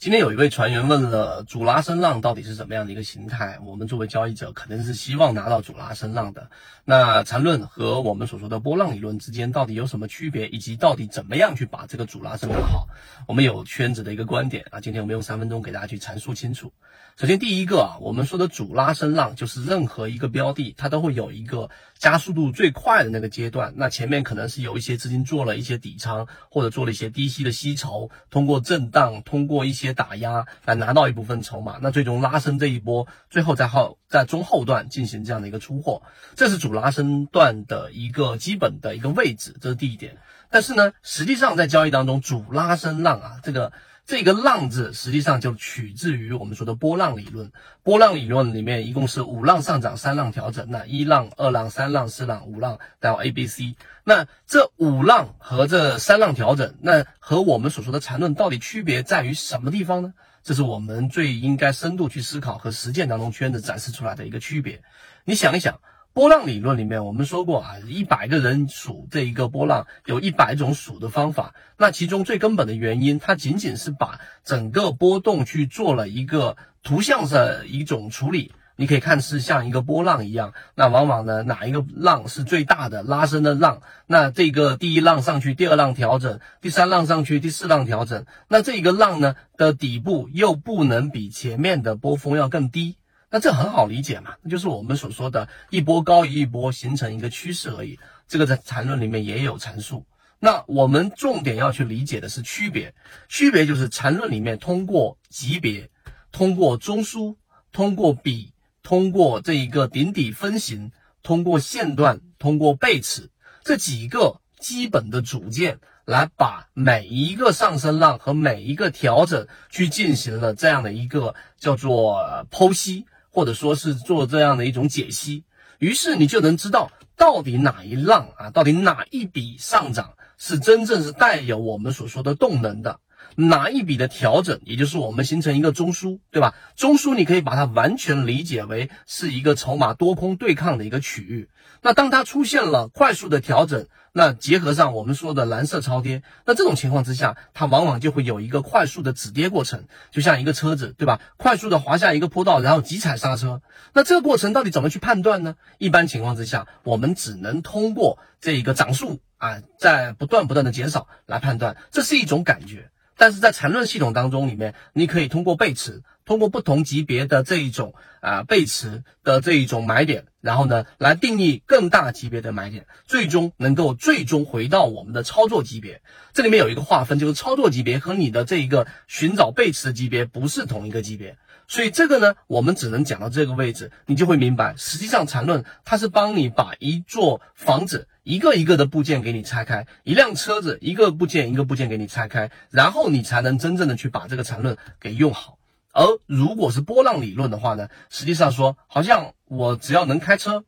今天有一位船员问了主拉升浪到底是怎么样的一个形态？我们作为交易者肯定是希望拿到主拉升浪的。那缠论和我们所说的波浪理论之间到底有什么区别，以及到底怎么样去把这个主拉升浪好？我们有圈子的一个观点啊，今天我们用三分钟给大家去阐述清楚。首先第一个啊，我们说的主拉升浪就是任何一个标的它都会有一个加速度最快的那个阶段，那前面可能是有一些资金做了一些底仓或者做了一些低吸的吸筹，通过震荡，通过一些。打压来拿到一部分筹码，那最终拉升这一波，最后在后在中后段进行这样的一个出货，这是主拉升段的一个基本的一个位置，这是第一点。但是呢，实际上在交易当中，主拉升浪啊，这个。这个浪字实际上就取自于我们说的波浪理论。波浪理论里面一共是五浪上涨，三浪调整。那一浪、二浪、三浪、四浪、五浪到 A、B、C。那这五浪和这三浪调整，那和我们所说的缠论到底区别在于什么地方呢？这是我们最应该深度去思考和实践当中圈子展示出来的一个区别。你想一想。波浪理论里面，我们说过啊，一百个人数这一个波浪，有一百种数的方法。那其中最根本的原因，它仅仅是把整个波动去做了一个图像的一种处理。你可以看是像一个波浪一样，那往往呢，哪一个浪是最大的拉伸的浪？那这个第一浪上去，第二浪调整，第三浪上去，第四浪调整，那这个浪呢的底部又不能比前面的波峰要更低。那这很好理解嘛，那就是我们所说的一波高于一波，形成一个趋势而已。这个在缠论里面也有阐述。那我们重点要去理解的是区别，区别就是缠论里面通过级别、通过中枢、通过比、通过这一个顶底分型、通过线段、通过背驰这几个基本的组件，来把每一个上升浪和每一个调整去进行了这样的一个叫做剖析。或者说是做这样的一种解析，于是你就能知道到底哪一浪啊，到底哪一笔上涨是真正是带有我们所说的动能的，哪一笔的调整，也就是我们形成一个中枢，对吧？中枢你可以把它完全理解为是一个筹码多空对抗的一个区域。那当它出现了快速的调整。那结合上我们说的蓝色超跌，那这种情况之下，它往往就会有一个快速的止跌过程，就像一个车子，对吧？快速的滑下一个坡道，然后急踩刹车。那这个过程到底怎么去判断呢？一般情况之下，我们只能通过这一个涨速啊，在不断不断的减少来判断，这是一种感觉。但是在缠论系统当中里面，你可以通过背驰，通过不同级别的这一种啊背驰的这一种买点，然后呢来定义更大级别的买点，最终能够最终回到我们的操作级别。这里面有一个划分，就是操作级别和你的这一个寻找背驰的级别不是同一个级别。所以这个呢，我们只能讲到这个位置，你就会明白，实际上缠论它是帮你把一座房子。一个一个的部件给你拆开，一辆车子一个部件一个部件给你拆开，然后你才能真正的去把这个缠论给用好。而如果是波浪理论的话呢，实际上说好像我只要能开车。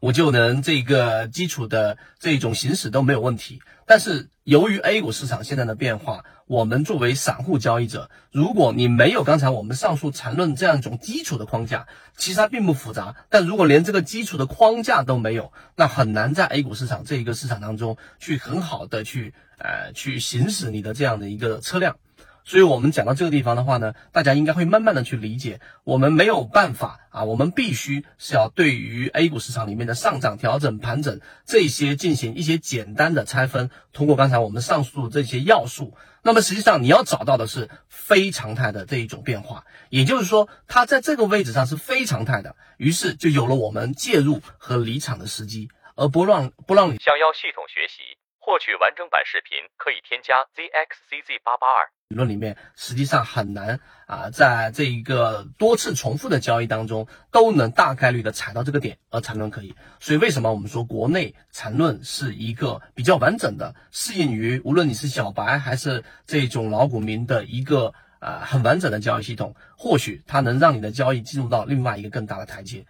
我就能这个基础的这种行驶都没有问题，但是由于 A 股市场现在的变化，我们作为散户交易者，如果你没有刚才我们上述缠论这样一种基础的框架，其实它并不复杂。但如果连这个基础的框架都没有，那很难在 A 股市场这一个市场当中去很好的去呃去行驶你的这样的一个车辆。所以，我们讲到这个地方的话呢，大家应该会慢慢的去理解，我们没有办法啊，我们必须是要对于 A 股市场里面的上涨、调整、盘整这些进行一些简单的拆分。通过刚才我们上述这些要素，那么实际上你要找到的是非常态的这一种变化，也就是说，它在这个位置上是非常态的，于是就有了我们介入和离场的时机。而波浪波浪里想要系统学习。获取完整版视频，可以添加 zxcz 八八二。理论里面实际上很难啊，在这一个多次重复的交易当中，都能大概率的踩到这个点，而缠论可以。所以为什么我们说国内缠论是一个比较完整的，适应于无论你是小白还是这种老股民的一个啊很完整的交易系统，或许它能让你的交易进入到另外一个更大的台阶。